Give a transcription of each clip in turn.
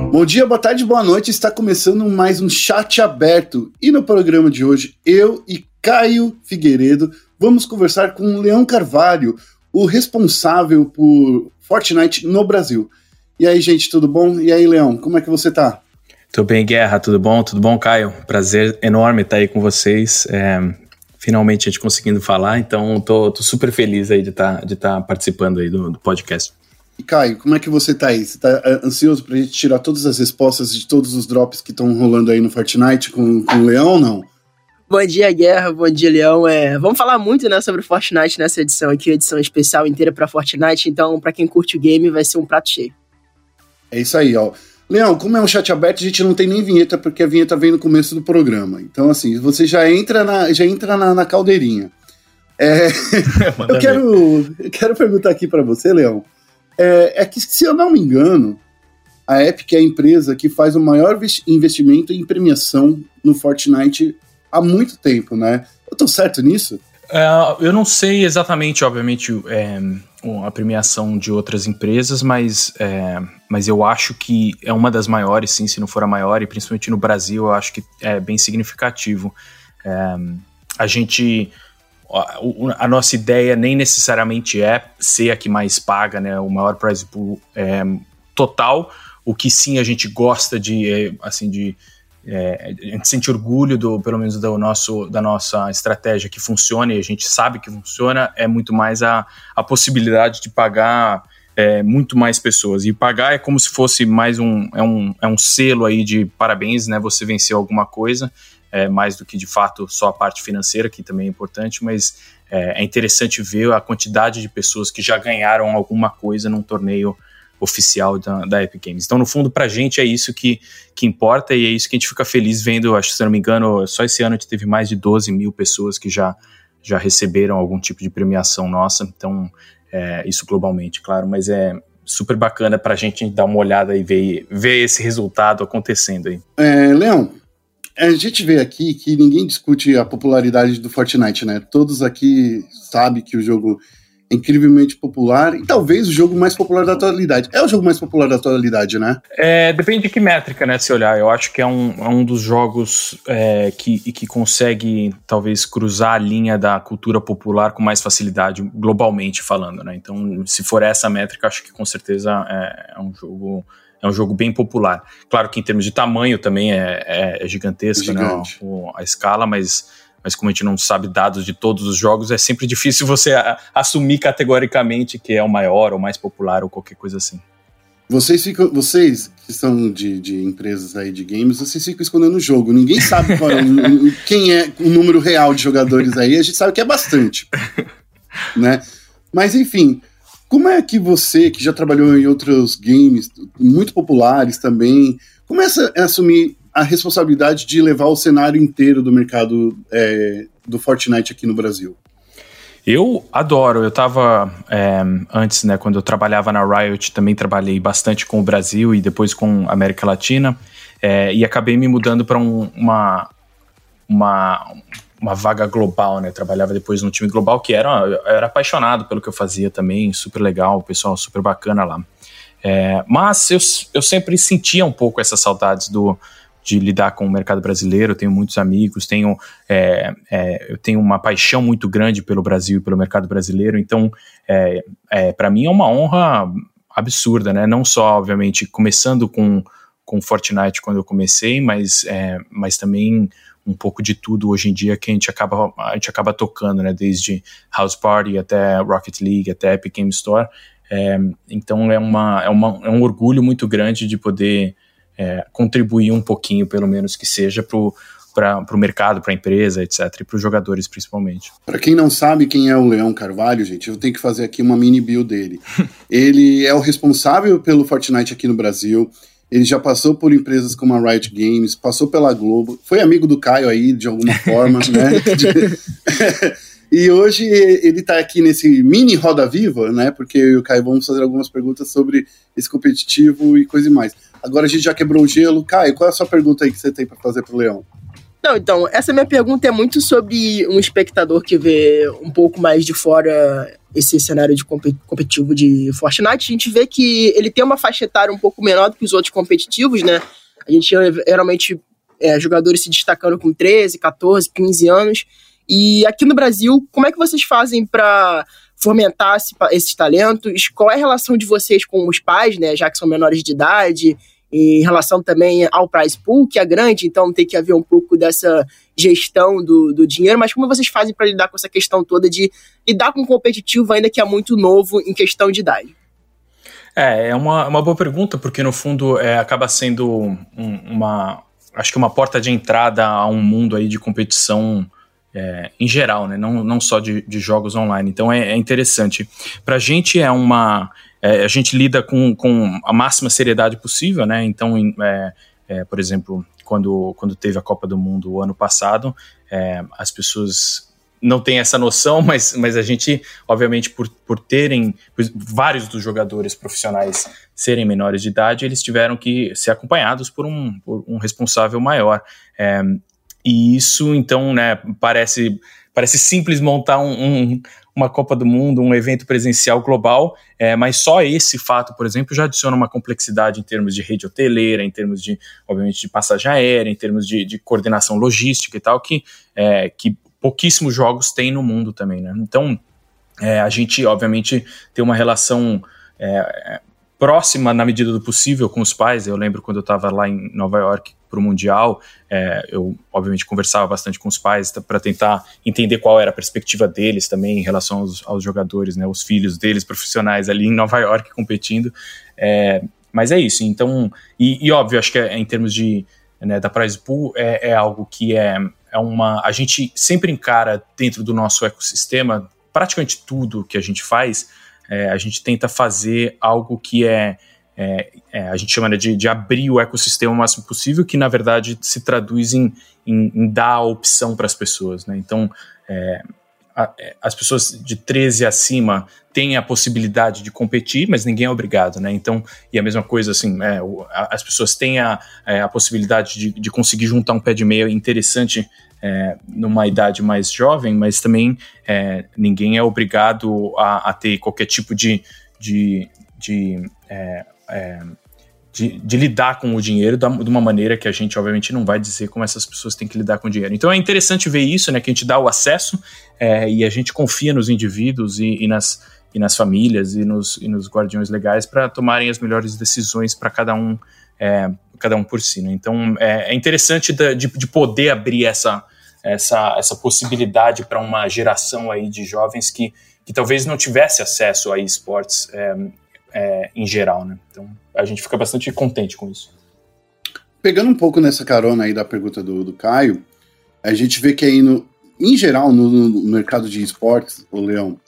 Bom dia, boa tarde, boa noite. Está começando mais um chat aberto. E no programa de hoje, eu e Caio Figueiredo vamos conversar com o Leão Carvalho, o responsável por Fortnite no Brasil. E aí, gente, tudo bom? E aí, Leão, como é que você tá? Tudo bem, Guerra? Tudo bom? Tudo bom, Caio? Prazer enorme estar aí com vocês. É, finalmente a gente conseguindo falar, então tô, tô super feliz aí de estar tá, de tá participando aí do, do podcast. E Caio, como é que você tá aí? Você tá é, ansioso pra gente tirar todas as respostas de todos os drops que estão rolando aí no Fortnite com, com o Leão ou não? Bom dia, Guerra. Bom dia, Leão. É, vamos falar muito né, sobre Fortnite nessa edição aqui, edição especial inteira para Fortnite. Então, para quem curte o game, vai ser um prato cheio. É isso aí, ó. Leão, como é um chat aberto, a gente não tem nem vinheta, porque a vinheta vem no começo do programa. Então, assim, você já entra na, já entra na, na caldeirinha. É, eu, quero, eu quero perguntar aqui para você, Leão. É, é que, se eu não me engano, a Epic é a empresa que faz o maior investimento em premiação no Fortnite há muito tempo, né? Eu tô certo nisso? É, eu não sei exatamente, obviamente, é, a premiação de outras empresas, mas, é, mas eu acho que é uma das maiores, sim, se não for a maior, e principalmente no Brasil, eu acho que é bem significativo. É, a gente a, nossa ideia nem necessariamente é ser a que mais paga, né, o maior prize pool é, total, o que sim a gente gosta de, é, assim, de é, a gente sente orgulho do, pelo menos do nosso, da nossa estratégia que funciona e a gente sabe que funciona, é muito mais a, a possibilidade de pagar é, muito mais pessoas. E pagar é como se fosse mais um, é um, é um selo aí de parabéns, né? Você venceu alguma coisa é, mais do que de fato só a parte financeira, que também é importante, mas é, é interessante ver a quantidade de pessoas que já ganharam alguma coisa num torneio oficial da, da Epic Games. Então, no fundo, pra gente é isso que, que importa e é isso que a gente fica feliz vendo. Acho que, se não me engano, só esse ano a gente teve mais de 12 mil pessoas que já, já receberam algum tipo de premiação nossa. Então, é, isso globalmente, claro, mas é super bacana pra gente dar uma olhada e ver, ver esse resultado acontecendo aí. É, Leão, a gente vê aqui que ninguém discute a popularidade do Fortnite, né? Todos aqui sabem que o jogo é incrivelmente popular e talvez o jogo mais popular da atualidade. É o jogo mais popular da atualidade, né? É, depende de que métrica, né? Se olhar, eu acho que é um, é um dos jogos é, que, que consegue talvez cruzar a linha da cultura popular com mais facilidade, globalmente falando, né? Então, se for essa métrica, acho que com certeza é, é um jogo é um jogo bem popular. Claro que em termos de tamanho também é, é, é gigantesco, né, a, a, escala, mas, mas como a gente não sabe dados de todos os jogos, é sempre difícil você a, assumir categoricamente que é o maior ou mais popular ou qualquer coisa assim. Vocês ficam, vocês que são de, de empresas aí de games, vocês ficam escondendo o jogo. Ninguém sabe qual, é quem é o número real de jogadores aí. A gente sabe que é bastante, né? Mas enfim, como é que você, que já trabalhou em outros games muito populares também, começa a assumir a responsabilidade de levar o cenário inteiro do mercado é, do Fortnite aqui no Brasil? Eu adoro. Eu estava é, antes, né, quando eu trabalhava na Riot, também trabalhei bastante com o Brasil e depois com a América Latina. É, e acabei me mudando para um, uma, uma, uma vaga global, né? Trabalhava depois no time global, que era, era apaixonado pelo que eu fazia também, super legal, o pessoal super bacana lá. É, mas eu, eu sempre sentia um pouco essas saudades do, de lidar com o mercado brasileiro. Eu tenho muitos amigos, tenho, é, é, eu tenho uma paixão muito grande pelo Brasil e pelo mercado brasileiro. Então, é, é para mim é uma honra absurda, né? Não só, obviamente, começando com com Fortnite quando eu comecei, mas, é, mas também um pouco de tudo hoje em dia que a gente acaba, a gente acaba tocando, né? Desde House Party até Rocket League, até Epic Game Store. É, então é, uma, é, uma, é um orgulho muito grande de poder é, contribuir um pouquinho, pelo menos que seja, para o mercado, para a empresa, etc., e para os jogadores principalmente. Para quem não sabe quem é o Leão Carvalho, gente, eu tenho que fazer aqui uma mini bio dele. Ele é o responsável pelo Fortnite aqui no Brasil. Ele já passou por empresas como a Riot Games, passou pela Globo, foi amigo do Caio aí, de alguma forma, né? e hoje ele está aqui nesse mini Roda Viva, né? Porque eu e o Caio vamos fazer algumas perguntas sobre esse competitivo e coisa e mais. Agora a gente já quebrou o gelo. Caio, qual é a sua pergunta aí que você tem para fazer pro Leão? Não, então, essa minha pergunta é muito sobre um espectador que vê um pouco mais de fora esse cenário de competitivo de Fortnite. A gente vê que ele tem uma faixa etária um pouco menor do que os outros competitivos, né? A gente geralmente é, jogadores se destacando com 13, 14, 15 anos. E aqui no Brasil, como é que vocês fazem para fomentar esse, esses talentos? Qual é a relação de vocês com os pais, né? Já que são menores de idade? Em relação também ao price pool, que é grande, então tem que haver um pouco dessa gestão do, do dinheiro, mas como vocês fazem para lidar com essa questão toda de lidar com um competitivo ainda que é muito novo em questão de idade? É, é uma, uma boa pergunta, porque no fundo é, acaba sendo um, uma, acho que uma porta de entrada a um mundo aí de competição é, em geral, né? não, não só de, de jogos online. Então é, é interessante. Para a gente é uma é, a gente lida com, com a máxima seriedade possível, né? Então, é, é, por exemplo, quando, quando teve a Copa do Mundo o ano passado, é, as pessoas não têm essa noção, mas, mas a gente, obviamente, por, por terem por vários dos jogadores profissionais serem menores de idade, eles tiveram que ser acompanhados por um, por um responsável maior. É, e isso, então, né, parece parece simples montar um, um, uma Copa do Mundo, um evento presencial global, é, mas só esse fato, por exemplo, já adiciona uma complexidade em termos de rede hoteleira, em termos de, obviamente, de passagem aérea, em termos de, de coordenação logística e tal, que, é, que pouquíssimos jogos têm no mundo também, né? Então, é, a gente, obviamente, tem uma relação é, próxima na medida do possível com os pais. Eu lembro quando eu estava lá em Nova York para o Mundial, é, eu obviamente conversava bastante com os pais para tentar entender qual era a perspectiva deles também em relação aos, aos, jogadores, né, os filhos deles profissionais ali em Nova York competindo. É, mas é isso. Então, e, e óbvio, acho que é, em termos de né, da prize pool é, é algo que é, é uma a gente sempre encara dentro do nosso ecossistema praticamente tudo que a gente faz é, a gente tenta fazer algo que é, é, é a gente chama de, de, abrir o ecossistema o máximo possível, que na verdade se traduz em, em, em dar a opção para as pessoas. Né? Então, é, a, é, as pessoas de 13 acima têm a possibilidade de competir, mas ninguém é obrigado, né? Então, e a mesma coisa, assim, é, as pessoas têm a, a possibilidade de, de, conseguir juntar um pé de meia interessante é, numa idade mais jovem, mas também é, ninguém é obrigado a, a, ter qualquer tipo de, de, de, é, é de, de lidar com o dinheiro da, de uma maneira que a gente, obviamente, não vai dizer como essas pessoas têm que lidar com o dinheiro. Então é interessante ver isso, né? Que a gente dá o acesso é, e a gente confia nos indivíduos e, e nas, e nas famílias e nos, e nos guardiões legais para tomarem as melhores decisões para cada um é, cada um por si. Né? Então é, é interessante de, de, poder abrir essa, essa, essa possibilidade para uma geração aí de jovens que, que talvez não tivesse acesso a esportes é, é, em geral, né? Então a gente fica bastante contente com isso. Pegando um pouco nessa carona aí da pergunta do, do Caio, a gente vê que aí no, em geral no, no mercado de esportes, o Leão,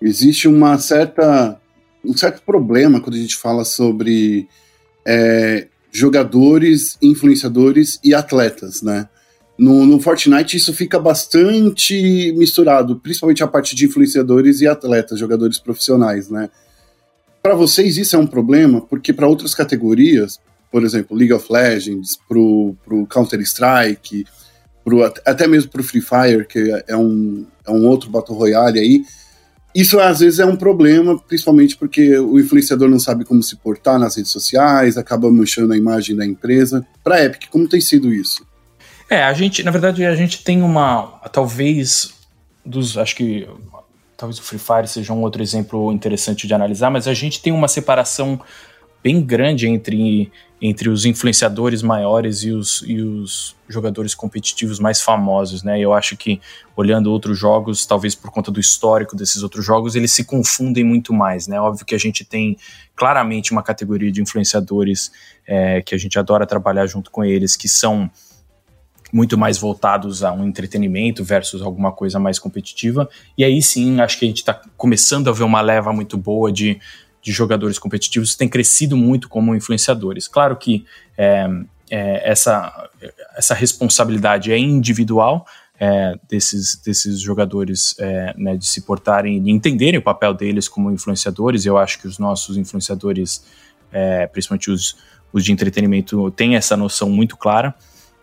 existe uma certa um certo problema quando a gente fala sobre é, jogadores, influenciadores e atletas, né? No, no, Fortnite isso fica bastante misturado, principalmente a parte de influenciadores e atletas, jogadores profissionais, né? Para vocês isso é um problema, porque para outras categorias, por exemplo, League of Legends, pro, pro Counter-Strike, até mesmo pro Free Fire, que é um, é um outro Battle Royale aí, isso às vezes é um problema, principalmente porque o influenciador não sabe como se portar nas redes sociais, acaba manchando a imagem da empresa. Para Epic, como tem sido isso? É, a gente, na verdade, a gente tem uma, talvez, dos, acho que, talvez o Free Fire seja um outro exemplo interessante de analisar, mas a gente tem uma separação bem grande entre, entre os influenciadores maiores e os, e os jogadores competitivos mais famosos, né? Eu acho que, olhando outros jogos, talvez por conta do histórico desses outros jogos, eles se confundem muito mais, né? Óbvio que a gente tem claramente uma categoria de influenciadores é, que a gente adora trabalhar junto com eles, que são muito mais voltados a um entretenimento versus alguma coisa mais competitiva. E aí sim, acho que a gente está começando a ver uma leva muito boa de, de jogadores competitivos que têm crescido muito como influenciadores. Claro que é, é, essa, essa responsabilidade é individual. É, desses, desses jogadores é, né, de se portarem, de entenderem o papel deles como influenciadores. Eu acho que os nossos influenciadores, é, principalmente os, os de entretenimento, têm essa noção muito clara.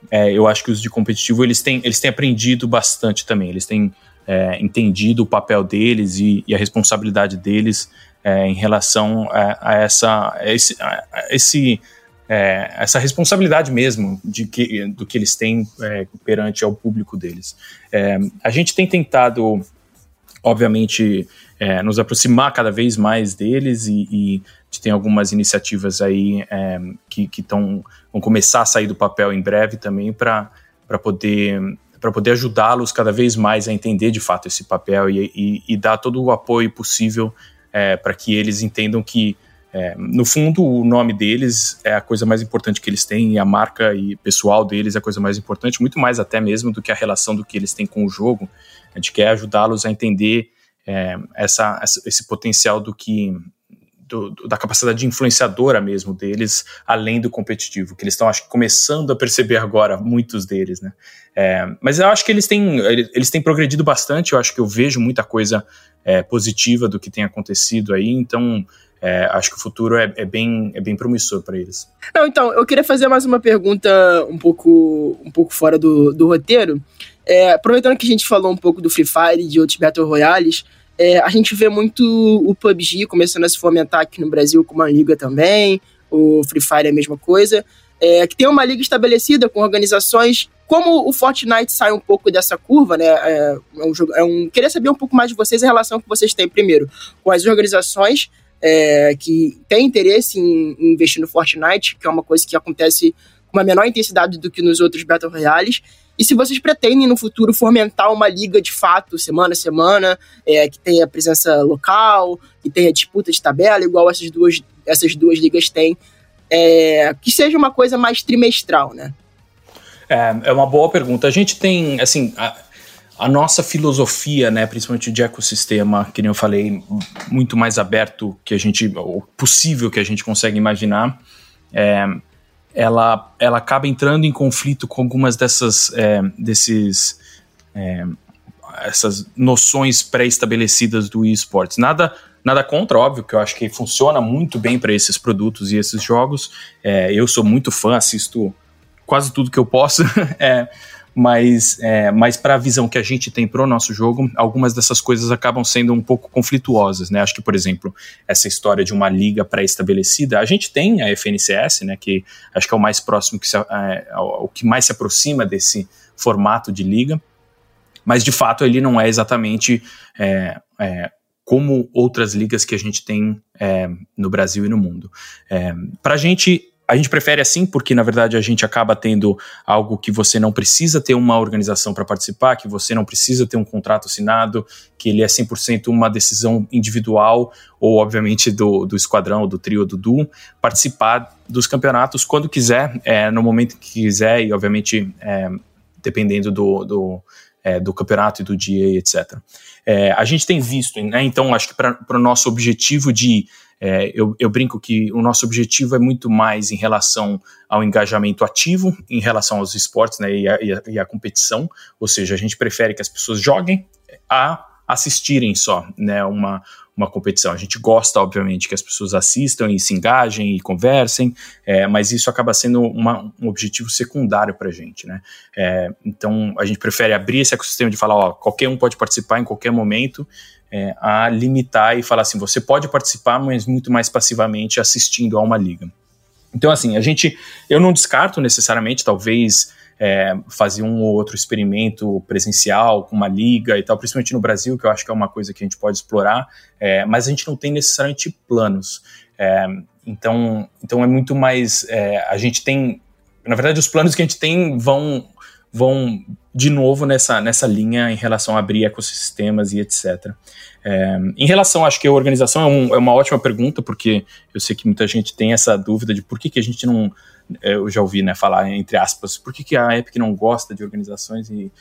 É, eu acho que os de competitivo eles têm, eles têm aprendido bastante também. Eles têm é, entendido o papel deles e, e a responsabilidade deles é, em relação a, a essa, a esse, a esse é, essa responsabilidade mesmo de que, do que eles têm é, perante ao público deles. É, a gente tem tentado, obviamente, nos aproximar cada vez mais deles e, e gente tem algumas iniciativas aí é, que, que vão começar a sair do papel em breve também para poder para poder ajudá-los cada vez mais a entender de fato esse papel e, e, e dar todo o apoio possível é, para que eles entendam que, é, no fundo, o nome deles é a coisa mais importante que eles têm e a marca e pessoal deles é a coisa mais importante, muito mais até mesmo do que a relação do que eles têm com o jogo. A gente quer ajudá-los a entender é, essa, esse potencial do que do, da capacidade influenciadora mesmo deles, além do competitivo, que eles estão, acho começando a perceber agora, muitos deles, né? É, mas eu acho que eles têm, eles têm progredido bastante, eu acho que eu vejo muita coisa é, positiva do que tem acontecido aí, então é, acho que o futuro é, é, bem, é bem promissor para eles. Não, então, eu queria fazer mais uma pergunta um pouco, um pouco fora do, do roteiro. É, aproveitando que a gente falou um pouco do Free Fire e de outros Battle Royales, é, a gente vê muito o PUBG começando a se fomentar aqui no Brasil com uma liga também, o Free Fire é a mesma coisa, é, que tem uma liga estabelecida com organizações. Como o Fortnite sai um pouco dessa curva, né? É, é um, é um, queria saber um pouco mais de vocês a relação que vocês têm, primeiro, com as organizações é, que têm interesse em, em investir no Fortnite, que é uma coisa que acontece com uma menor intensidade do que nos outros Battle Royales, e se vocês pretendem no futuro fomentar uma liga de fato, semana a semana, é, que tenha presença local, que tenha disputa de tabela, igual essas duas, essas duas ligas têm, é, que seja uma coisa mais trimestral, né? É, é uma boa pergunta. A gente tem, assim, a, a nossa filosofia, né, principalmente de ecossistema, que nem eu falei, muito mais aberto que a gente, o possível que a gente consegue imaginar. É, ela, ela acaba entrando em conflito com algumas dessas é, desses é, essas noções pré-estabelecidas do esportes. Nada nada contra, óbvio que eu acho que funciona muito bem para esses produtos e esses jogos. É, eu sou muito fã, assisto quase tudo que eu posso. é, mas, é, mas para a visão que a gente tem para o nosso jogo, algumas dessas coisas acabam sendo um pouco conflituosas, né? Acho que, por exemplo, essa história de uma liga pré-estabelecida, a gente tem a FNCS, né? Que acho que é o mais próximo, que se, é, o que mais se aproxima desse formato de liga, mas de fato ele não é exatamente é, é, como outras ligas que a gente tem é, no Brasil e no mundo. É, para a gente a gente prefere assim porque, na verdade, a gente acaba tendo algo que você não precisa ter uma organização para participar, que você não precisa ter um contrato assinado, que ele é 100% uma decisão individual, ou, obviamente, do, do esquadrão, do trio, do duo, participar dos campeonatos quando quiser, é, no momento que quiser, e, obviamente, é, dependendo do, do, é, do campeonato e do dia, etc. É, a gente tem visto, né, então, acho que para o nosso objetivo de é, eu, eu, brinco que o nosso objetivo é muito mais em relação ao engajamento ativo, em relação aos esportes né, e, a, e, a, e a competição, ou seja, a gente prefere que as pessoas joguem a assistirem só né, uma, uma competição. A gente gosta, obviamente, que as pessoas assistam e se engajem e conversem, é, mas isso acaba sendo uma, um objetivo secundário para a gente. Né? É, então, a gente prefere abrir esse ecossistema de falar: ó, qualquer um pode participar em qualquer momento é, a limitar e falar assim: você pode participar, mas muito mais passivamente assistindo a uma liga. Então, assim, a gente, eu não descarto necessariamente, talvez, é, fazer um ou outro experimento presencial com uma liga e tal, principalmente no Brasil, que eu acho que é uma coisa que a gente pode explorar, é, mas a gente não tem necessariamente planos. É, então, então é muito mais. É, a gente tem. Na verdade, os planos que a gente tem vão vão de novo nessa, nessa linha em relação a abrir ecossistemas e etc. É, em relação, acho que a organização é, um, é, uma ótima pergunta, porque eu sei que muita gente tem essa dúvida de por que, que a gente não. É, eu já ouvi né, falar, entre aspas, por que, que a Epic não gosta de organizações e,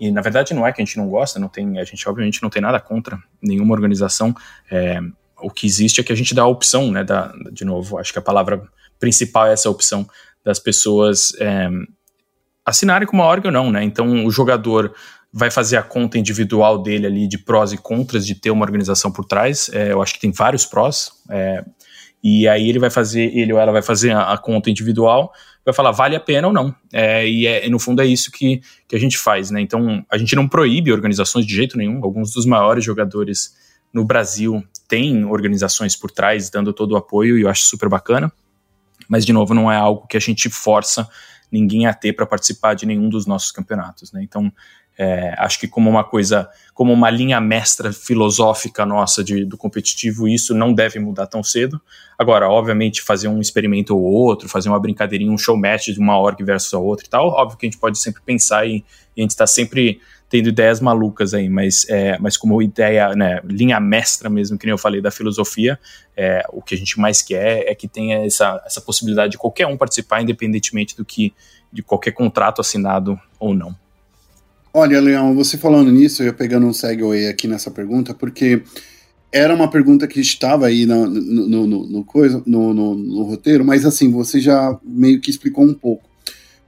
e na verdade não é que a gente não gosta, não tem, a gente obviamente não tem nada contra nenhuma organização. É, o que existe é que a gente dá a opção, né? Da, de novo, acho que a palavra principal é essa opção das pessoas é, assinarem com uma org ou não, né? Então o jogador vai fazer a conta individual dele ali de prós e contras de ter uma organização por trás. É, eu acho que tem vários prós. É, e aí ele vai fazer, ele ou ela vai fazer a, a conta individual, vai falar vale a pena ou não. É, e, é, no fundo é isso que, que a gente faz, né? Então a gente não proíbe organizações de jeito nenhum. Alguns dos maiores jogadores no Brasil têm organizações por trás dando todo o apoio e eu acho super bacana. Mas de novo não é algo que a gente força ninguém a ter para participar de nenhum dos nossos campeonatos, né? Então é, acho que como uma coisa, como uma linha mestra filosófica nossa de, do competitivo, isso não deve mudar tão cedo. Agora, obviamente, fazer um experimento ou outro, fazer uma brincadeirinha, um show match de uma org versus a outra e tal, óbvio que a gente pode sempre pensar e, e a gente está sempre tendo ideias malucas aí, mas, é, mas como ideia, né, linha mestra mesmo, que nem eu falei da filosofia, é, o que a gente mais quer é que tenha essa, essa possibilidade de qualquer um participar, independentemente do que de qualquer contrato assinado ou não. Olha, Leão, você falando nisso, eu pegando um segue aqui nessa pergunta, porque era uma pergunta que estava aí no, no, no, no coisa, no, roteiro, mas assim, você já meio que explicou um pouco.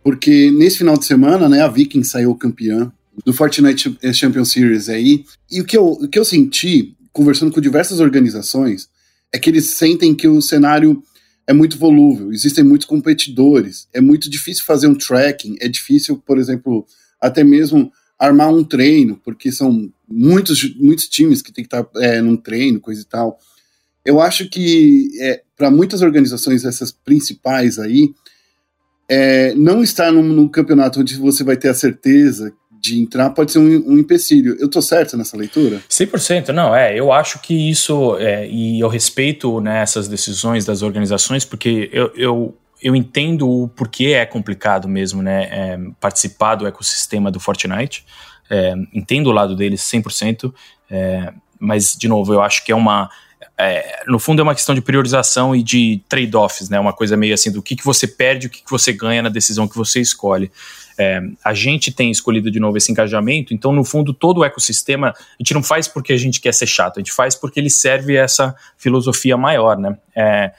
Porque nesse final de semana, né, a Viking saiu campeã do Fortnite Champion Series aí, e o que, eu, o que eu senti, conversando com diversas organizações, é que eles sentem que o cenário é muito volúvel, existem muitos competidores, é muito difícil fazer um tracking, é difícil, por exemplo, até mesmo armar um treino, porque são muitos, muitos times que tem que estar é, num treino, coisa e tal. Eu acho que é, para muitas organizações, essas principais aí, é, não estar num, num, campeonato onde você vai ter a certeza de entrar pode ser um, um empecilho. Eu tô certo nessa leitura? 100%, não, é. Eu acho que isso, é, e eu respeito né, essas decisões das organizações, porque eu, eu eu entendo o porquê é complicado mesmo, né, é, participar do ecossistema do Fortnite. É, entendo o lado deles 100%, é, mas, de novo, eu acho que é uma. É, no fundo, é uma questão de priorização e de trade-offs, né? Uma coisa meio assim do que, que você perde e o que, que você ganha na decisão que você escolhe. É, a gente tem escolhido de novo esse engajamento, então, no fundo, todo o ecossistema a gente não faz porque a gente quer ser chato, a gente faz porque ele serve essa filosofia maior, né? É,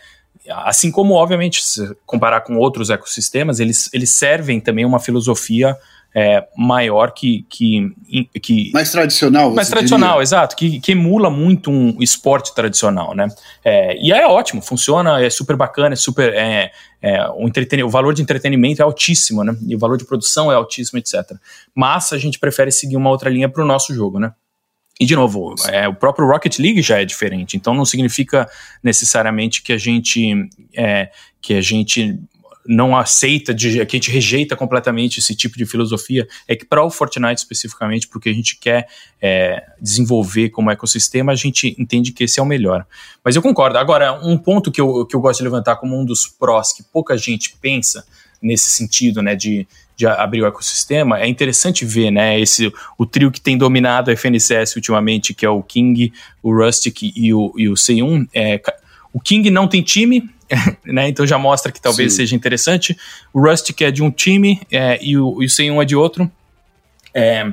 Assim como, obviamente, se comparar com outros ecossistemas, eles, eles servem também uma filosofia é, maior que, que, que. Mais tradicional, Mais tradicional, diria. exato, que, que emula muito um esporte tradicional, né? É, e é ótimo, funciona, é super bacana, é super. É, é, o, entreten o valor de entretenimento é altíssimo, né? E o valor de produção é altíssimo, etc. Mas a gente prefere seguir uma outra linha para o nosso jogo, né? E, de novo, é, o próprio Rocket League já é diferente, então não significa necessariamente que a gente, é, que a gente não aceita, de, que a gente rejeita completamente esse tipo de filosofia, é que para o Fortnite especificamente, porque a gente quer é, desenvolver como ecossistema, a gente entende que esse é o melhor. Mas eu concordo. Agora, um ponto que eu, que eu gosto de levantar como um dos prós que pouca gente pensa nesse sentido, né, de de abrir o ecossistema, é interessante ver, né, esse, o trio que tem dominado a FNCS ultimamente, que é o King, o Rustic e o, e o C1. É, o King não tem time, né, então já mostra que talvez Sim. seja interessante. O Rustic é de um time é, e, o, e o C1 é de outro. É,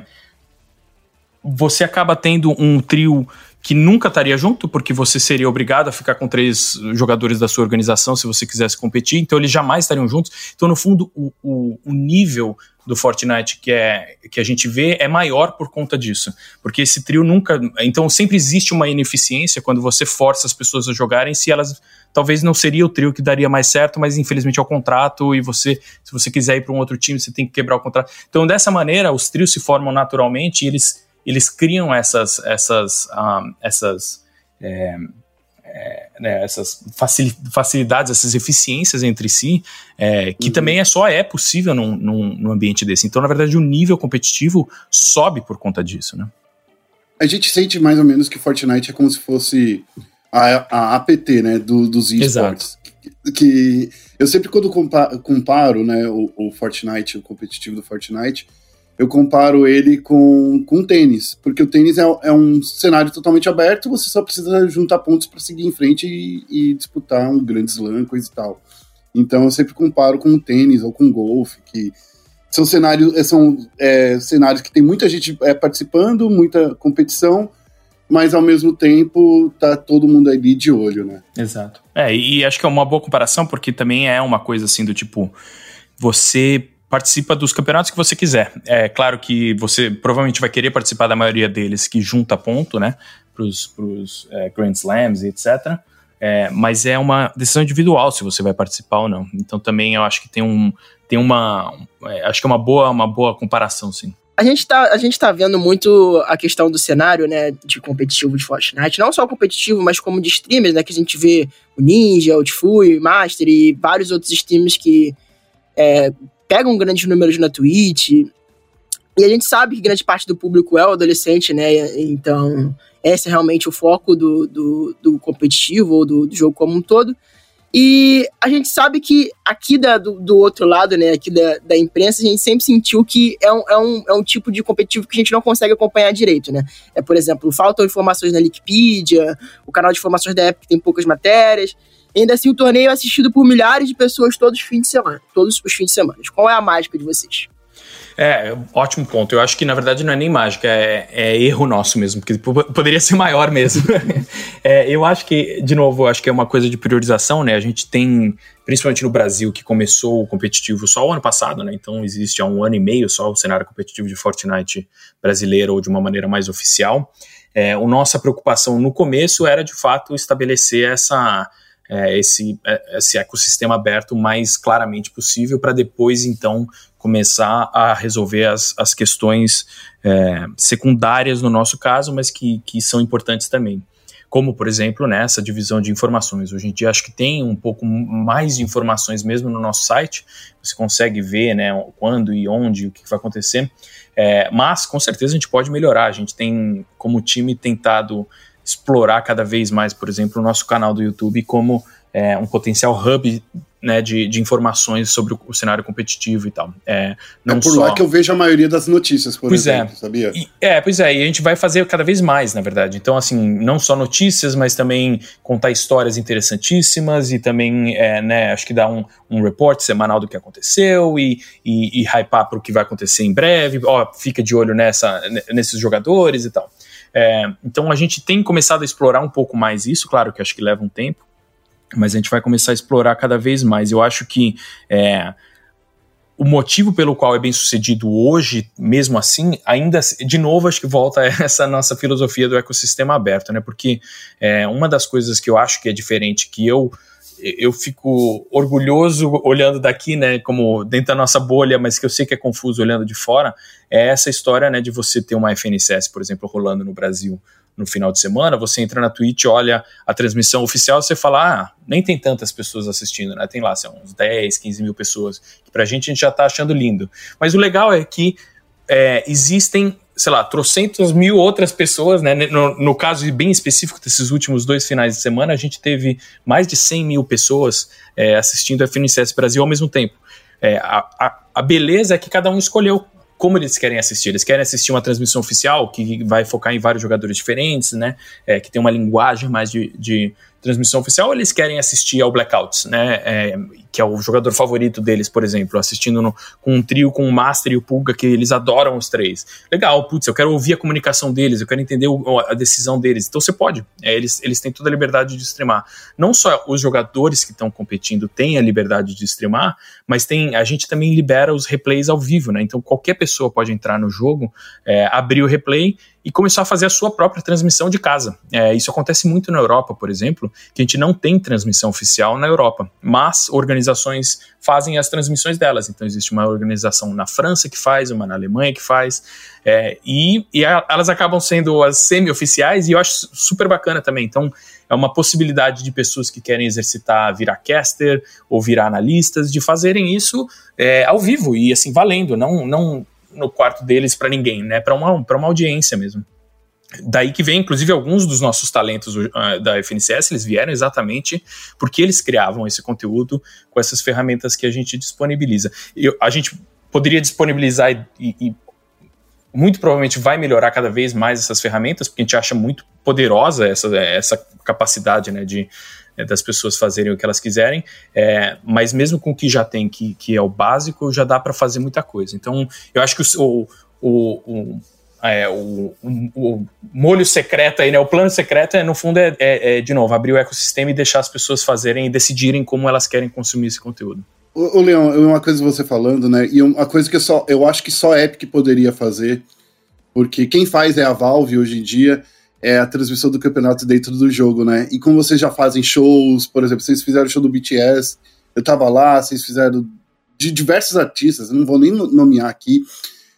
você acaba tendo um trio que nunca estaria junto, porque você seria obrigado a ficar com três jogadores da sua organização se você quisesse competir, então eles jamais estariam juntos. Então, no fundo, o, o, o nível do Fortnite que, é, que a gente vê é maior por conta disso. Porque esse trio nunca. Então, sempre existe uma ineficiência quando você força as pessoas a jogarem, se elas. Talvez não seria o trio que daria mais certo, mas infelizmente é o contrato, e você, se você quiser ir para um outro time, você tem que quebrar o contrato. Então, dessa maneira, os trios se formam naturalmente e eles eles criam essas, essas, um, essas, é, é, né, essas facilidades, essas eficiências entre si, é, que uhum. também é só é possível num, num, num, ambiente desse. Então, na verdade, o nível competitivo sobe por conta disso, né? A gente sente mais ou menos que Fortnite é como se fosse a, a APT, né, do, dos esportes. Que, que, eu sempre quando comparo, comparo né, o, o Fortnite, o competitivo do Fortnite, eu comparo ele com, com tênis, porque o tênis é, é um cenário totalmente aberto, você só precisa juntar pontos para seguir em frente e, e, disputar um grande slam, coisa e tal. Então eu sempre comparo com o tênis ou com o golfe, que são cenários, é, são é, cenários que tem muita gente é, participando, muita competição, mas ao mesmo tempo tá todo mundo ali de olho, né? Exato. É, e acho que é uma boa comparação, porque também é uma coisa assim do tipo, você participa dos campeonatos que você quiser. É claro que você provavelmente vai querer participar da maioria deles que junta ponto, né, para os é, Grand Slams e etc. É, mas é uma decisão individual se você vai participar ou não. Então também eu acho que tem um tem uma é, acho que é uma boa uma boa comparação, sim. A gente, tá, a gente tá vendo muito a questão do cenário, né, de competitivo de Fortnite. Não só competitivo, mas como de streamers, né, que a gente vê o Ninja, o Tfue, o Master e vários outros streamers que é, pegam grandes números na Twitch. E a gente sabe que grande parte do público é o adolescente, né, então esse é realmente o foco do, do, do competitivo ou do, do jogo como um todo. E a gente sabe que aqui da, do, do, outro lado, né, aqui da, da imprensa, a gente sempre sentiu que é um, é, um, é um tipo de competitivo que a gente não consegue acompanhar direito, né? É, por exemplo, faltam informações na Wikipedia, o canal de informações da Epic tem poucas matérias. Ainda assim, o torneio é assistido por milhares de pessoas todos os fins de semana. Todos os fins de semana. Qual é a mágica de vocês? É, ótimo ponto. Eu acho que, na verdade, não é nem mágica, é, é erro nosso mesmo, porque poderia ser maior mesmo. é, eu acho que, de novo, acho que é uma coisa de priorização, né? A gente tem, principalmente no Brasil, que começou o competitivo só o ano passado, né? Então existe há um ano e meio só o cenário competitivo de Fortnite brasileiro, ou de uma maneira mais oficial. É, a nossa preocupação no começo era, de fato, estabelecer essa é, esse, é, esse ecossistema aberto mais claramente possível para depois, então, começar a resolver as, as questões é, secundárias no nosso caso, mas que, que são importantes também. Como, por exemplo, nessa divisão de informações. Hoje em dia, acho que tem um pouco mais de informações mesmo no nosso site. Você consegue ver né, quando e onde, o que vai acontecer. É, mas, com certeza, a gente pode melhorar. A gente tem, como time, tentado explorar cada vez mais, por exemplo, o nosso canal do YouTube como é, um potencial hub né, de, de, informações sobre o, o, cenário competitivo e tal. É, não é por só... lá que eu vejo a maioria das notícias, por pois é. exemplo, é. sabia? E, é, pois é, e a gente vai fazer cada vez mais, na verdade. Então, assim, não só notícias, mas também contar histórias interessantíssimas e também, é, né, acho que dar um, um report semanal do que aconteceu e, e, e hypar para o que vai acontecer em breve. Ó, fica de olho nessa, nesses jogadores e tal. É, então a gente tem começado a explorar um pouco mais isso, claro que acho que leva um tempo, mas a gente vai começar a explorar cada vez mais. Eu acho que é, o motivo pelo qual é bem sucedido hoje, mesmo assim, ainda, de novo, acho que volta essa nossa filosofia do ecossistema aberto, né? Porque é, uma das coisas que eu acho que é diferente, que eu eu fico orgulhoso olhando daqui, né, como dentro da nossa bolha, mas que eu sei que é confuso olhando de fora, é essa história, né, de você ter uma FNCS, por exemplo, rolando no Brasil no final de semana, você entra na Twitch, olha a transmissão oficial, você fala, ah, nem tem tantas pessoas assistindo, né, tem lá, são uns 10, 15 mil pessoas, que pra gente a gente já tá achando lindo. Mas o legal é que é, existem sei lá, trocentas mil outras pessoas, né? No, no, caso bem específico desses últimos dois finais de semana, a gente teve mais de 100 mil pessoas é, assistindo a FNCS Brasil ao mesmo tempo. É, a, a, a, beleza é que cada um escolheu como eles querem assistir. Eles querem assistir uma transmissão oficial que vai focar em vários jogadores diferentes, né? É, que tem uma linguagem mais de, de transmissão oficial, eles querem assistir ao Blackouts, né? É, que é o jogador favorito deles, por exemplo, assistindo no, com um trio com o Master e o Pulga, que eles adoram os três. Legal, putz, eu quero ouvir a comunicação deles, eu quero entender o, a decisão deles. Então você pode, é, eles, eles têm toda a liberdade de streamar. Não só os jogadores que estão competindo têm a liberdade de streamar, mas tem a gente também libera os replays ao vivo, né? Então qualquer pessoa pode entrar no jogo, é, abrir o replay e começar a fazer a sua própria transmissão de casa. É, isso acontece muito na Europa, por exemplo, que a gente não tem transmissão oficial na Europa, mas organizações fazem as transmissões delas. Então existe uma organização na França que faz, uma na Alemanha que faz, é, e, e a, elas acabam sendo as semi-oficiais e eu acho super bacana também. Então é uma possibilidade de pessoas que querem exercitar virar caster ou virar analistas de fazerem isso é, ao vivo e assim valendo, não não no quarto deles para ninguém, né? Para uma, uma audiência mesmo. Daí que vem, inclusive, alguns dos nossos talentos uh, da FNCS, eles vieram exatamente porque eles criavam esse conteúdo com essas ferramentas que a gente disponibiliza. E a gente poderia disponibilizar e, e, muito provavelmente vai melhorar cada vez mais essas ferramentas, porque a gente acha muito poderosa essa, essa capacidade né, de, é, das pessoas fazerem o que elas quiserem, é, mas mesmo com o que já tem, que, que é o básico, já dá para fazer muita coisa. Então, eu acho que o, o, o é, o, o, o, molho secreto aí, né? O plano secreto é, no fundo, é, é, é, de novo, abrir o ecossistema e deixar as pessoas fazerem e decidirem como elas querem consumir esse conteúdo. O Leão, uma coisa você falando, né? E uma coisa que eu, só, eu acho que só a Epic poderia fazer, porque quem faz é a Valve hoje em dia, é a transmissão do campeonato dentro do jogo, né? E como vocês já fazem shows, por exemplo, vocês fizeram show do BTS, eu tava lá, vocês fizeram de diversos artistas, não vou nem nomear aqui,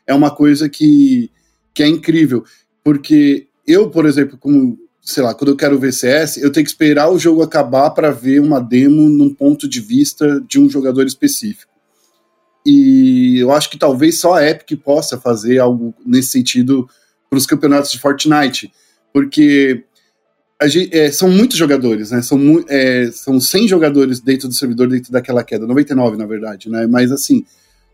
é uma coisa que, que é incrível, porque eu, por exemplo, como, sei lá, quando eu quero ver CS, eu tenho que esperar o jogo acabar para ver uma demo num ponto de vista de um jogador específico. E eu acho que talvez só a Epic possa fazer algo nesse sentido para os campeonatos de Fortnite porque gente, é, são muitos jogadores, né? São, é, são 100 jogadores dentro do servidor, dentro daquela queda, 99 na verdade, né? Mas assim,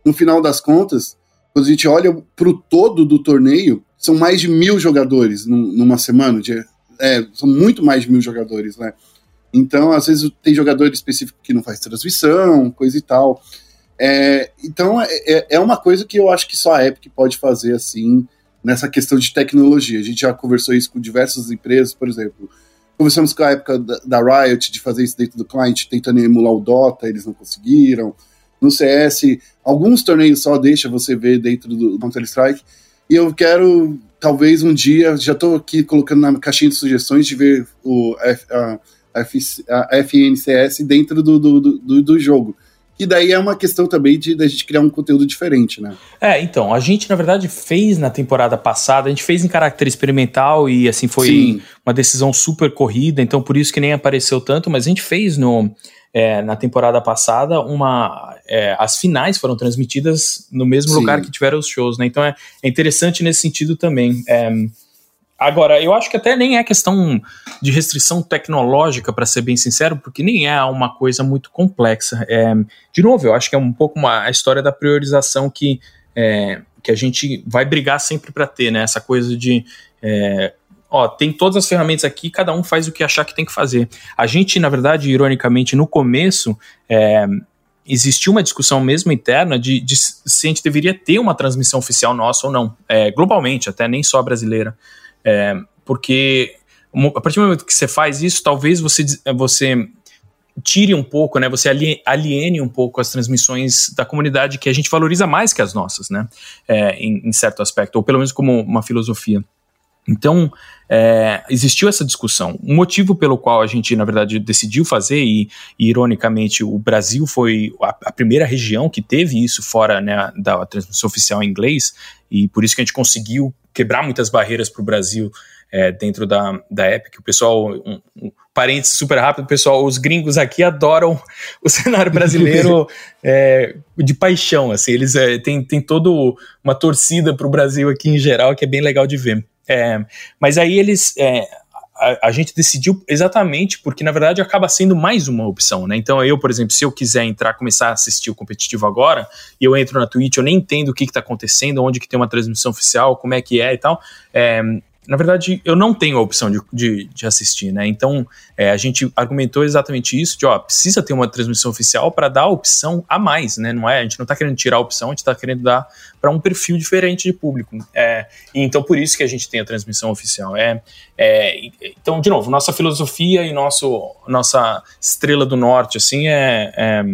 no final das contas, quando a gente olha para o todo do torneio, são mais de mil jogadores numa semana, de, é, são muito mais de mil jogadores, né? Então, às vezes tem jogador específico que não faz transmissão, coisa e tal. É, então, é, é, é uma coisa que eu acho que só a Epic pode fazer assim, nessa questão de tecnologia. A gente já conversou isso com diversas empresas, por exemplo. Conversamos com a época da, Riot de fazer isso dentro do cliente, tentando emular o Dota, eles não conseguiram. No CS, alguns torneios só deixa você ver dentro do Counter-Strike. E eu quero, talvez um dia, já estou aqui colocando na caixinha de sugestões de ver o F, a, a, FNCS dentro do, do, do, do jogo que daí é uma questão também de da gente criar um conteúdo diferente, né? É, então, a gente na verdade fez na temporada passada, a gente fez em caráter experimental e assim foi Sim. uma decisão super corrida, então por isso que nem apareceu tanto, mas a gente fez no é, na temporada passada uma é, as finais foram transmitidas no mesmo Sim. lugar que tiveram os shows, né? Então é, é interessante nesse sentido também. É, Agora, eu acho que até nem é questão de restrição tecnológica, para ser bem sincero, porque nem é uma coisa muito complexa. É, de novo, eu acho que é um pouco uma, a história da priorização que, é, que a gente vai brigar sempre para ter, né? Essa coisa de. É, ó, tem todas as ferramentas aqui, cada um faz o que achar que tem que fazer. A gente, na verdade, ironicamente, no começo, é, existiu uma discussão mesmo interna de, de, se a gente deveria ter uma transmissão oficial nossa ou não, é, globalmente, até nem só brasileira. É, porque a partir do momento que você faz isso, talvez você, você tire um pouco, né? Você aliene um pouco as transmissões da comunidade que a gente valoriza mais que as nossas, né? É, em, em, certo aspecto, ou pelo menos como uma filosofia. Então, é, existiu essa discussão. O motivo pelo qual a gente, na verdade, decidiu fazer, e, e ironicamente, o Brasil foi a, a, primeira região que teve isso fora né, da transmissão oficial em inglês, e por isso que a gente conseguiu quebrar muitas barreiras para o Brasil é, dentro da, da Epic. O pessoal, um, um parênteses super rápido, pessoal, os gringos aqui adoram o cenário brasileiro é, de paixão, assim, eles é, têm, têm toda uma torcida para o Brasil aqui em geral, que é bem legal de ver. É, mas aí eles, é, a, gente decidiu exatamente porque, na verdade, acaba sendo mais uma opção, né? Então, eu, por exemplo, se eu quiser entrar, começar a assistir o competitivo agora, e eu entro na Twitch, eu nem entendo o que está acontecendo, onde que tem uma transmissão oficial, como é que é e tal. É, na verdade, eu não tenho a opção de, de, de assistir, né? Então, é, a gente argumentou exatamente isso, de, ó, precisa ter uma transmissão oficial para dar a opção a mais, né? Não é, a gente não está querendo tirar a opção, a gente está querendo dar para um perfil diferente de público. É, então, por isso que a gente tem a transmissão oficial. É, é, então, de novo, nossa filosofia e nosso, nossa estrela do norte, assim, é, é,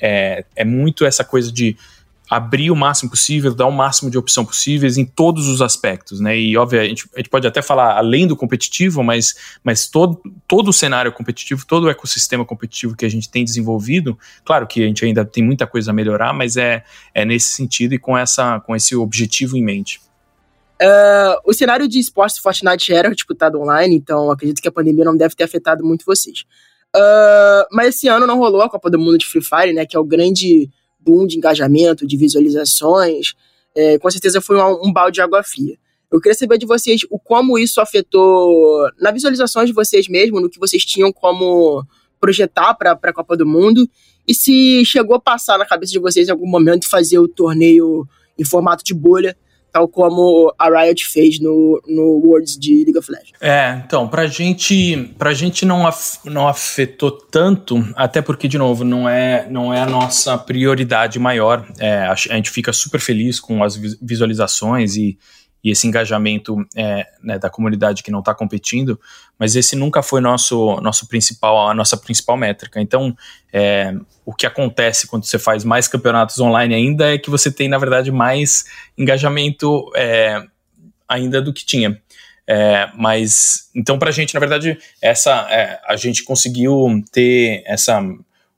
é, é muito essa coisa de abrir o máximo possível, dar o máximo de opção possíveis em todos os aspectos, né? E, obviamente, a gente pode até falar além do competitivo, mas, mas todo, todo o cenário competitivo, todo o ecossistema competitivo que a gente tem desenvolvido, claro que a gente ainda tem muita coisa a melhorar, mas é, é nesse sentido e com, essa, com esse objetivo em mente. Uh, o cenário de esportes do Fortnite era disputado online, então acredito que a pandemia não deve ter afetado muito vocês. Uh, mas esse ano não rolou a Copa do Mundo de Free Fire, né? Que é o grande boom de engajamento, de visualizações, é, com certeza foi um, um, balde de água fria. Eu queria saber de vocês o como isso afetou na visualizações de vocês mesmo, no que vocês tinham como projetar para a Copa do Mundo, e se chegou a passar na cabeça de vocês em algum momento fazer o torneio em formato de bolha, tal como a Riot fez no, no Worlds de League of Legends. É, então, pra gente, pra gente não, af, não afetou tanto, até porque, de novo, não é, não é a nossa prioridade maior. É, a, a gente fica super feliz com as visualizações e, e esse engajamento é, né, da comunidade que não está competindo, mas esse nunca foi nosso, nosso principal, a nossa principal métrica. Então, é, o que acontece quando você faz mais campeonatos online ainda é que você tem, na verdade, mais engajamento é, ainda do que tinha. É, mas, então, para a gente, na verdade, essa, é, a gente conseguiu ter essa,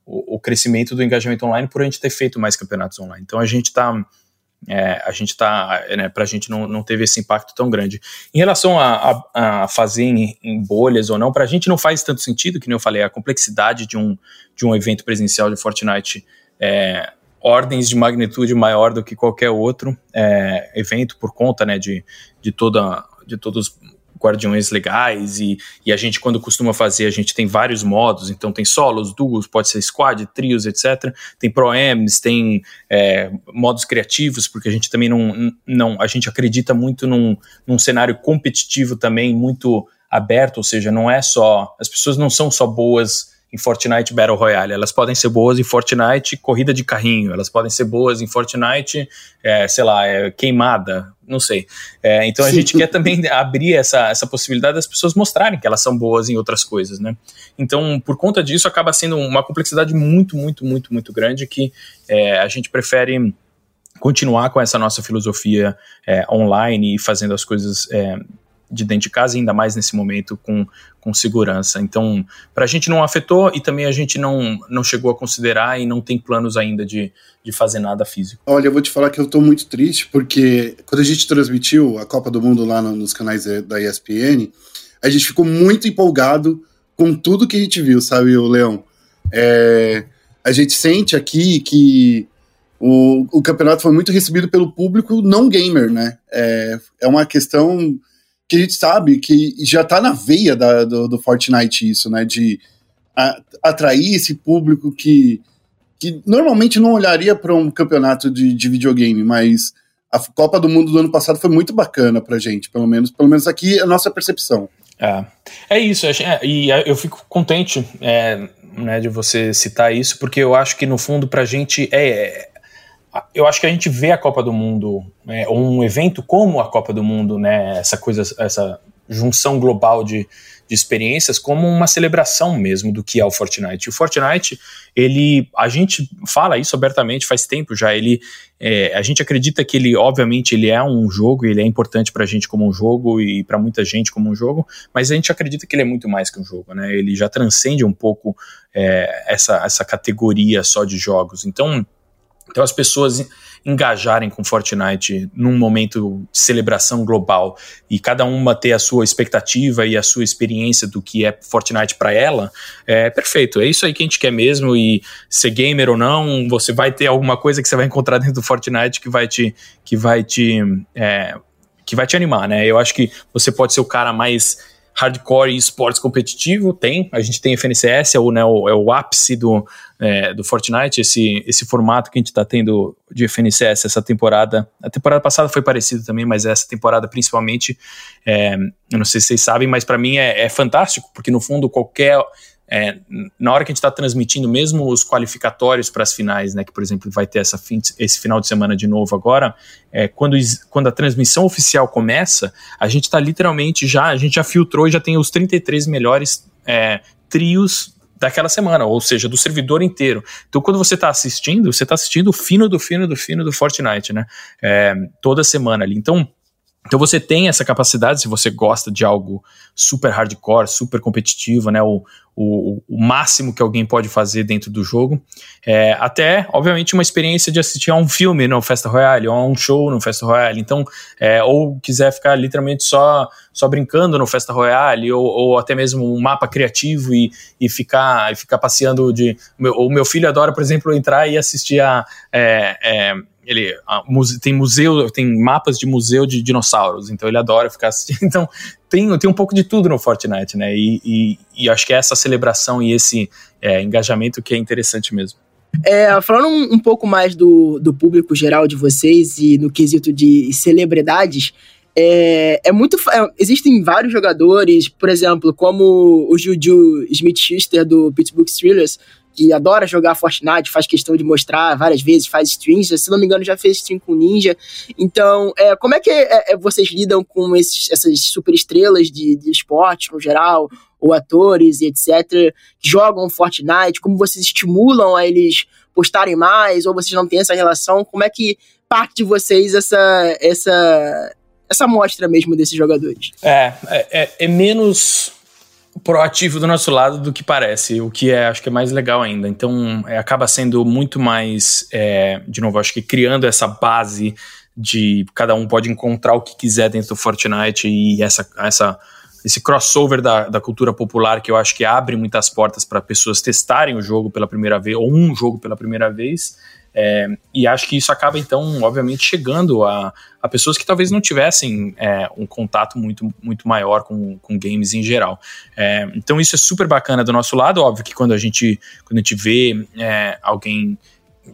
o, o, crescimento do engajamento online por a gente ter feito mais campeonatos online. Então, a gente está. É, a gente tá, né, pra gente não, não teve esse impacto tão grande. Em relação a, a, a fazer em, em, bolhas ou não, pra gente não faz tanto sentido, que nem eu falei, a complexidade de um, de um evento presencial de Fortnite é, ordens de magnitude maior do que qualquer outro é, evento por conta né, de, de, toda, de todos os guardiões legais e, e a gente quando costuma fazer a gente tem vários modos. Então tem solos, duos, pode ser squad, trios, etc tem proems, tem é, modos criativos porque a gente também não, não a gente acredita muito num, num cenário competitivo também muito aberto, ou seja, não é só as pessoas não são só boas em Fortnite Battle Royale. Elas podem ser boas em Fortnite corrida de carrinho, elas podem ser boas em Fortnite, é, sei lá, é, queimada, não sei. É, então a Sim. gente quer também abrir essa, essa possibilidade das pessoas mostrarem que elas são boas em outras coisas, né? Então, por conta disso, acaba sendo uma complexidade muito, muito, muito, muito grande que é, a gente prefere continuar com essa nossa filosofia é, online e fazendo as coisas é, de dentro de casa, ainda mais nesse momento com, com segurança. Então, para a gente não afetou e também a gente não, não chegou a considerar e não tem planos ainda de, de fazer nada físico. Olha, eu vou te falar que eu estou muito triste, porque quando a gente transmitiu a Copa do Mundo lá no, nos canais da ESPN, a gente ficou muito empolgado com tudo que a gente viu, sabe, o Leão? É, a gente sente aqui que o, o campeonato foi muito recebido pelo público não gamer, né? É, é uma questão que a gente sabe que já está na veia da, do, do, Fortnite isso, né? De a, atrair esse público que, que normalmente não olharia para um campeonato de, de videogame, mas a Copa do Mundo do ano passado foi muito bacana pra gente, pelo menos, pelo menos aqui é a nossa percepção. É, é isso, é, e eu fico contente é, né, de você citar isso, porque eu acho que no fundo pra gente é, eu acho que a gente vê a Copa do Mundo, né, um evento como a Copa do Mundo, né, essa coisa, essa junção global de, de experiências como uma celebração mesmo do que é o Fortnite. O Fortnite, ele, a gente fala isso abertamente faz tempo já. Ele, é, a gente acredita que ele, obviamente, ele é um jogo, ele é importante para a gente como um jogo e para muita gente como um jogo, mas a gente acredita que ele é muito mais que um jogo, né? Ele já transcende um pouco é, essa, essa categoria só de jogos. Então então, as pessoas engajarem com Fortnite num momento de celebração global e cada uma ter a sua expectativa e a sua experiência do que é Fortnite para ela, é perfeito. É isso aí que a gente quer mesmo. E ser gamer ou não, você vai ter alguma coisa que você vai encontrar dentro do Fortnite que vai te. Que vai te é, que vai te animar, né? Eu acho que você pode ser o cara mais hardcore e esportes competitivo, tem. A gente tem FNCS, é o, né, o, é o ápice do, é, do Fortnite, esse, esse formato que a gente está tendo de FNCS essa temporada. A temporada passada foi parecido também, mas essa temporada principalmente, é, eu não sei se vocês sabem, mas para mim é, é fantástico, porque no fundo qualquer é, na hora que a gente está transmitindo mesmo os qualificatórios para as finais, né, que por exemplo vai ter essa fim, esse final de semana de novo agora, é, quando, quando a transmissão oficial começa, a gente está literalmente já, a gente já filtrou e já tem os 33 melhores é, trios daquela semana, ou seja, do servidor inteiro. Então, quando você está assistindo, você está assistindo o fino do fino do fino do Fortnite, né? É, toda semana ali. Então, então você tem essa capacidade, se você gosta de algo super hardcore, super competitivo, né? O, o máximo que alguém pode fazer dentro do jogo. É, até, obviamente, uma experiência de assistir a um filme no Festa Royale, ou a um show no Festa Royale. Então, é, ou quiser ficar literalmente só, só brincando no Festa Royale, ou, ou até mesmo um mapa criativo e, e, ficar, e ficar passeando de. O meu filho adora, por exemplo, entrar e assistir a. É, é ele a, tem museu, tem mapas de museu de dinossauros, então ele adora ficar assistindo. Então tem, tem um pouco de tudo no Fortnite, né? E, e, e acho que é essa celebração e esse é, engajamento que é interessante mesmo. É, falando um, um, pouco mais do, do público geral de vocês e no quesito de celebridades, é, é muito. É, existem vários jogadores, por exemplo, como o Juju Smith-Schuster do Pittsburgh Steelers, que adora jogar Fortnite, faz questão de mostrar várias vezes, faz streams, se não me engano já fez stream com Ninja. Então, é, como é que é, é, vocês lidam com esses, essas super estrelas de, de esporte no geral, ou atores e etc., que jogam Fortnite? Como vocês estimulam a eles postarem mais, ou vocês não têm essa relação? Como é que parte de vocês essa, essa essa amostra mesmo desses jogadores. É, é, é, é menos proativo do nosso lado do que parece, o que é, acho que é mais legal ainda. Então, é, acaba sendo muito mais, é, de novo, acho que criando essa base de cada um pode encontrar o que quiser dentro do Fortnite e essa, essa esse crossover da, da cultura popular que eu acho que abre muitas portas para pessoas testarem o jogo pela primeira vez, ou um jogo pela primeira vez. É, e acho que isso acaba, então, obviamente, chegando a, a pessoas que talvez não tivessem é, um contato muito, muito maior com, com games em geral. É, então, isso é super bacana do nosso lado. Óbvio que quando a gente, quando a gente vê é, alguém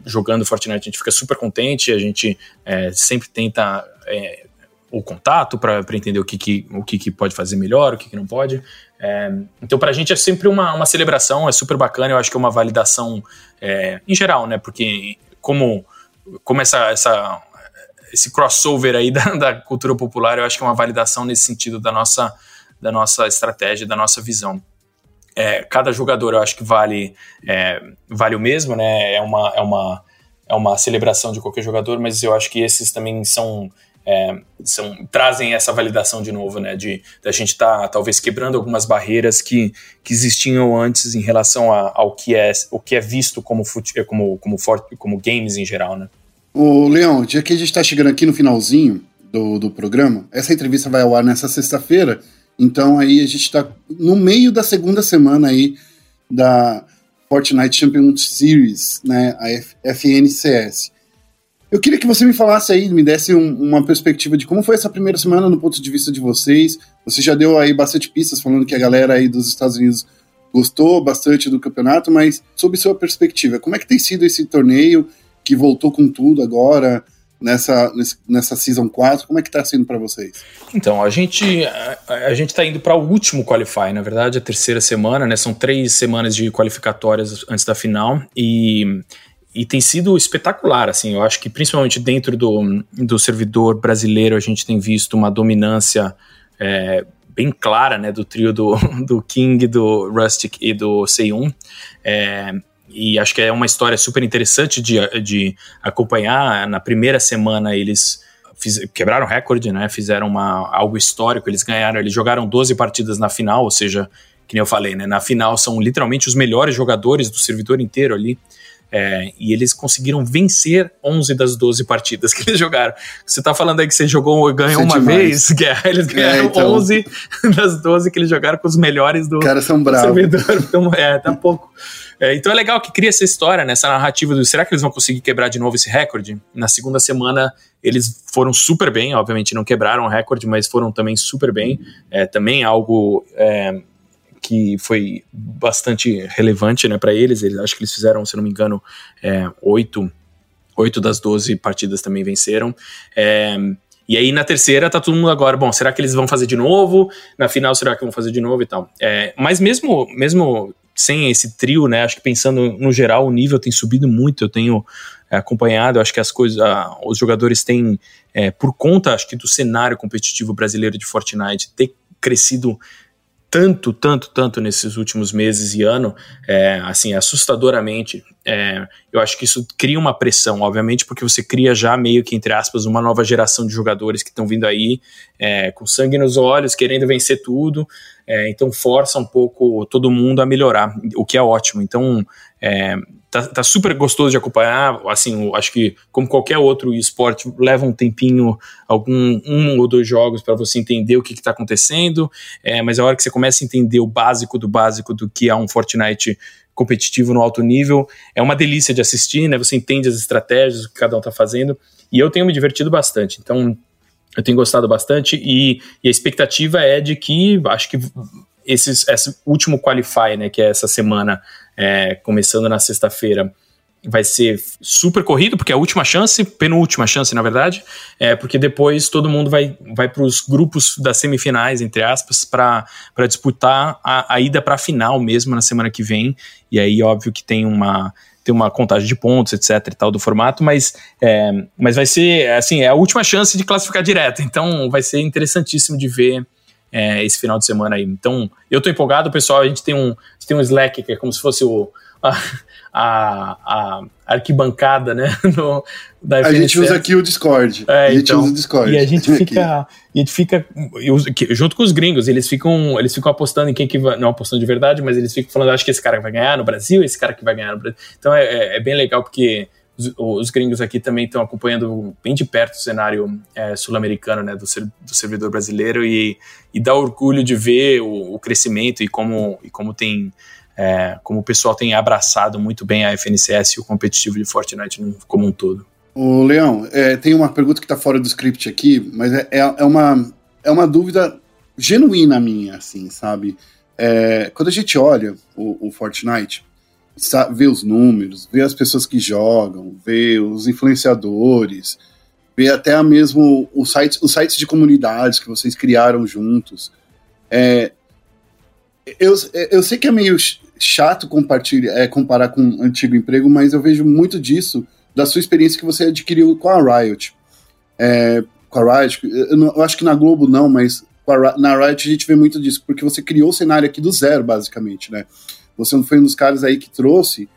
jogando Fortnite, a gente fica super contente, a gente é, sempre tenta é, o contato para entender o, que, que, o que, que pode fazer melhor, o que, que não pode. É, então, para a gente é sempre uma, uma celebração, é super bacana, eu acho que é uma validação é, em geral, né? Porque como, como essa, essa, esse crossover aí da, da, cultura popular, eu acho que é uma validação nesse sentido da nossa, da nossa estratégia, da nossa visão. É, cada jogador eu acho que vale, é, vale o mesmo, né? É uma, é, uma, é uma celebração de qualquer jogador, mas eu acho que esses também são é, são, trazem essa validação de novo, né? De, de a gente estar tá, talvez quebrando algumas barreiras que, que existiam antes em relação a, ao que é o que é visto como como como, for, como games em geral, né? O Leão, já que a gente está chegando aqui no finalzinho do, do programa, essa entrevista vai ao ar nessa sexta-feira, então aí a gente está no meio da segunda semana aí da Fortnite Championship Series, né? A F, FNCS. Eu queria que você me falasse aí, me desse um, uma perspectiva de como foi essa primeira semana no ponto de vista de vocês. Você já deu aí bastante pistas falando que a galera aí dos Estados Unidos gostou bastante do campeonato, mas sob sua perspectiva, como é que tem sido esse torneio que voltou com tudo agora? Nessa, nessa Season 4, como é que tá sendo para vocês? Então, a gente a, a gente tá indo para o último Qualify, na verdade, a terceira semana, né? São três semanas de qualificatórias antes da final, e e tem sido espetacular, assim, eu acho que principalmente dentro do, do servidor brasileiro a gente tem visto uma dominância é, bem clara, né, do trio do, do King, do Rustic e do C1, é, e acho que é uma história super interessante de, de acompanhar, na primeira semana eles fiz, quebraram recorde, né, fizeram uma, algo histórico, eles ganharam, eles jogaram 12 partidas na final, ou seja, que nem eu falei, né, na final são literalmente os melhores jogadores do servidor inteiro ali, é, e eles conseguiram vencer 11 das 12 partidas que eles jogaram. Você tá falando aí que você jogou, ganhou uma demais. vez, guerra, eles é, ganharam é, então... 11 das 12 que eles jogaram com os melhores do, Cara, são bravos. servidor. Então, é, tá pouco. É, então é legal que cria essa história, né, essa narrativa do será que eles vão conseguir quebrar de novo esse recorde? Na segunda semana eles foram super bem, obviamente não quebraram o recorde, mas foram também super bem. É, também algo é, que foi bastante relevante né, para eles. eles. Acho que eles fizeram, se não me engano, é, oito, oito das doze partidas também venceram. É, e aí na terceira tá todo mundo agora, bom, será que eles vão fazer de novo? Na final, será que vão fazer de novo e tal? É, mas mesmo, mesmo sem esse trio, né? Acho que pensando no geral, o nível tem subido muito. Eu tenho é, acompanhado, acho que as coisas, os jogadores têm, é, por conta, acho que do cenário competitivo brasileiro de Fortnite, ter crescido tanto, tanto, tanto nesses últimos meses e ano, é, assim, assustadoramente. É, eu acho que isso cria uma pressão, obviamente, porque você cria já meio que, entre aspas, uma nova geração de jogadores que estão vindo aí é, com sangue nos olhos, querendo vencer tudo. É, então força um pouco todo mundo a melhorar, o que é ótimo. Então, é, tá, tá super gostoso de acompanhar. Assim, acho que, como qualquer outro esporte, leva um tempinho, algum um ou dois jogos para você entender o que está acontecendo. É, mas a hora que você começa a entender o básico do básico do que é um Fortnite competitivo no alto nível, é uma delícia de assistir, né? Você entende as estratégias, o que cada um está fazendo. E eu tenho me divertido bastante. Então, eu tenho gostado bastante e, e, a expectativa é de que acho que esses, esse último qualify, né, que é essa semana, é, começando na sexta-feira, vai ser super corrido, porque é a última chance, penúltima chance, na verdade, é porque depois todo mundo vai, vai para os grupos das semifinais, entre aspas, para disputar a, a ida para a final mesmo na semana que vem. E aí, óbvio que tem uma tem uma contagem de pontos, etc e tal do formato, mas, é, mas vai ser, assim, é a última chance de classificar direto, então vai ser interessantíssimo de ver é, esse final de semana aí. Então, eu tô empolgado, pessoal. A gente tem um, tem um Slack que é como se fosse o, a, a, a arquibancada, né? No, da a gente usa aqui o Discord. É, a gente então, usa o Discord. E a gente fica, a gente fica junto com os gringos, eles ficam, eles ficam apostando em quem que vai, não apostando de verdade, mas eles ficam falando, acho que esse cara vai ganhar no Brasil, esse cara que vai ganhar no Brasil. Então é, é, é bem legal porque os, os, gringos aqui também estão acompanhando bem de perto o cenário é, sul-americano, né, do, do, servidor brasileiro e, e dá orgulho de ver o, o crescimento e como, e como tem é, como o pessoal tem abraçado muito bem a FNCS e o competitivo de Fortnite como um todo. O Leão, é, tem uma pergunta que está fora do script aqui, mas é, é, é, uma, é uma dúvida genuína minha, assim, sabe? É, quando a gente olha o, o Fortnite, vê os números, vê as pessoas que jogam, vê os influenciadores, vê até mesmo os sites, os sites de comunidades que vocês criaram juntos. É, eu, eu sei que é meio chato compartilhar, é, comparar com um antigo emprego, mas eu vejo muito disso da sua experiência que você adquiriu com a Riot. É, com a Riot, eu, não, eu, acho que na Globo não, mas a, na Riot a gente vê muito disso, porque você criou o cenário aqui do zero, basicamente, né? Você não foi um dos caras aí que trouxe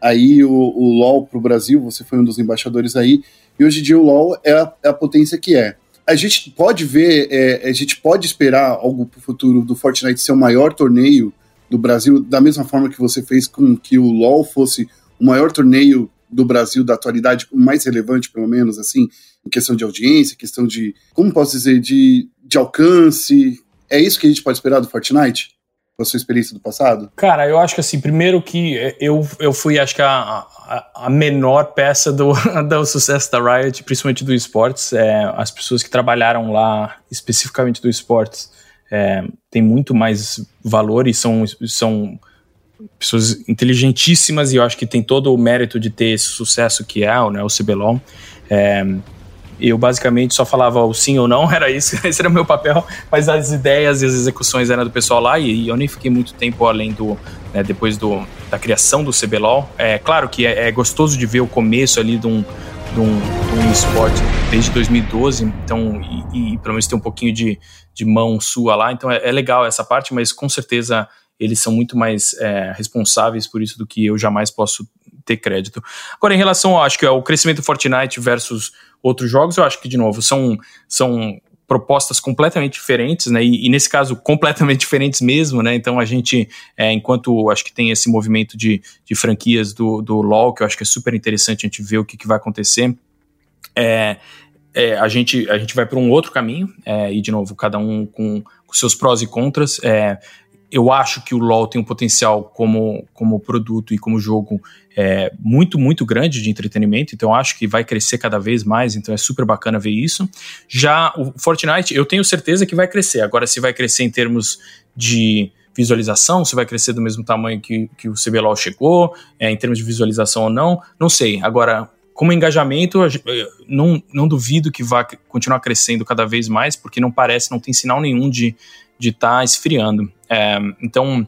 aí o, o LoL pro Brasil, você foi um dos embaixadores aí, e hoje em dia o LoL é a, é a potência que é. A gente pode ver, é, a gente pode esperar algo pro futuro do Fortnite ser o maior torneio do Brasil, da mesma forma que você fez com que o LoL fosse o maior torneio do Brasil da atualidade, o mais relevante, pelo menos, assim, em questão de audiência, questão de, como posso dizer, de, de alcance. É isso que a gente pode esperar do Fortnite? A sua experiência do passado? Cara, eu acho que assim, primeiro que eu, eu fui, acho que a, a, a menor peça do, do sucesso da Riot, principalmente do esportes. É, as pessoas que trabalharam lá, especificamente do esportes, é, tem muito mais valor e são, são pessoas inteligentíssimas e eu acho que tem todo o mérito de ter esse sucesso que é né, o CBLOL. É, eu basicamente só falava o sim ou não, era isso, esse era o meu papel, mas as ideias e as execuções eram do pessoal lá e, e eu nem fiquei muito tempo além do, né, depois do, da criação do CBLOL. É claro que é, é gostoso de ver o começo ali de um, de um, de um esporte desde 2012, então, e, e, pelo menos ter um pouquinho de, de mão sua lá, então é, é legal essa parte, mas com certeza eles são muito mais é, responsáveis por isso do que eu jamais posso ter crédito. Agora, em relação, acho que ao crescimento do Fortnite versus outros jogos, eu acho que, de novo, são, são propostas completamente diferentes, né? E, e, nesse caso, completamente diferentes mesmo, né? Então a gente, é, enquanto acho que tem esse movimento de, de franquias do, do LoL, que eu acho que é super interessante a gente ver o que, que vai acontecer. É, é, a, gente, a gente vai para um outro caminho, é, e de novo, cada um com, com seus prós e contras. Eu acho que o LoL tem um potencial como, como produto e como jogo é, muito, muito grande de entretenimento, então acho que vai crescer cada vez mais, então é super bacana ver isso. Já o Fortnite, eu tenho certeza que vai crescer. Agora, se vai crescer em termos de visualização, se vai crescer do mesmo tamanho que, que o CBLOL chegou, é, em termos de visualização ou não, não sei. Agora, como engajamento, não, não duvido que vá continuar crescendo cada vez mais, porque não parece, não tem sinal nenhum de de estar tá esfriando. É, então,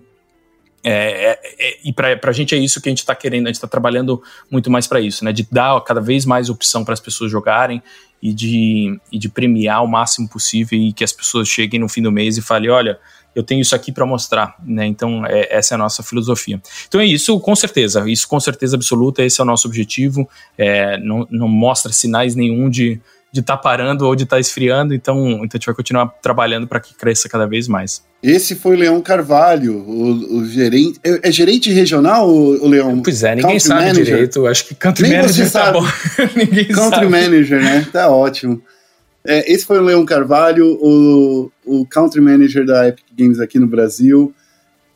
é, é, é e para a gente é isso que a gente está querendo, a gente está trabalhando muito mais para isso, né? De dar cada vez mais opção para as pessoas jogarem e de, e de premiar o máximo possível e que as pessoas cheguem no fim do mês e falem: olha, eu tenho isso aqui para mostrar, né? Então, é, essa é a nossa filosofia. Então, é isso, com certeza, isso com certeza absoluta, esse é o nosso objetivo. É, não, não mostra sinais nenhum de de estar tá parando ou de estar tá esfriando, então, então a gente vai continuar trabalhando para que cresça cada vez mais. Esse foi o Leão Carvalho, o, o gerente. É, é, gerente regional, o, o Leão? Pois é, ninguém country sabe manager. direito. Acho que country Nem manager tá bom. ninguém country sabe. manager, né? Tá ótimo. É, esse foi o Leão Carvalho, o, o country manager da Epic Games aqui no Brasil.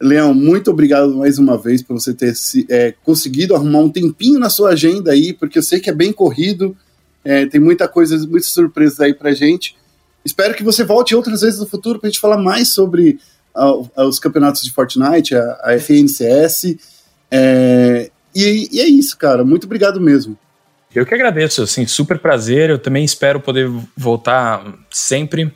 Leão, muito obrigado mais uma vez por você ter se, é, conseguido arrumar um tempinho na sua agenda aí, porque eu sei que é bem corrido é, tem muita coisa, muitas surpresas aí pra gente. Espero que você volte outras vezes no futuro pra gente falar mais sobre uh, os campeonatos de Fortnite, a, a FNCS. É, e, e é isso, cara. Muito obrigado mesmo. Eu que agradeço, assim, super prazer. Eu também espero poder voltar sempre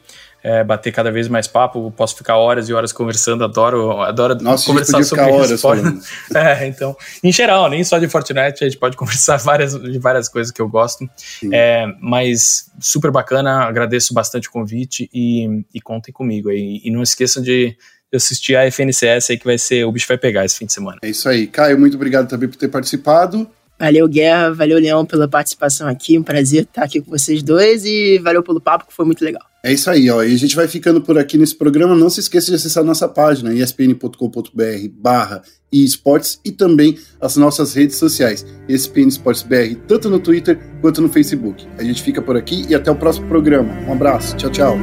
é, bater cada vez mais papo, posso ficar horas e horas conversando, adoro, adoro Nossa, conversar sobre horas esporte. é, então, em geral, nem só de Fortnite, a gente pode conversar várias, de várias coisas que eu gosto, é, mas super bacana, agradeço bastante o convite e, e contem comigo aí, e não esqueçam de, assistir a FNCS aí que vai ser, o bicho vai pegar esse fim de semana. É isso aí. Caio, muito obrigado também por ter participado. Valeu, Guerra. Valeu, Leão, pela participação aqui. Um prazer estar aqui com vocês dois e valeu pelo papo, que foi muito legal. É isso aí, ó. E a gente vai ficando por aqui nesse programa. Não se esqueça de acessar nossa página, espn.com.br barra esportes e também as nossas redes sociais, ESPN Esportes BR, tanto no Twitter quanto no Facebook. A gente fica por aqui e até o próximo programa. Um abraço. Tchau, tchau.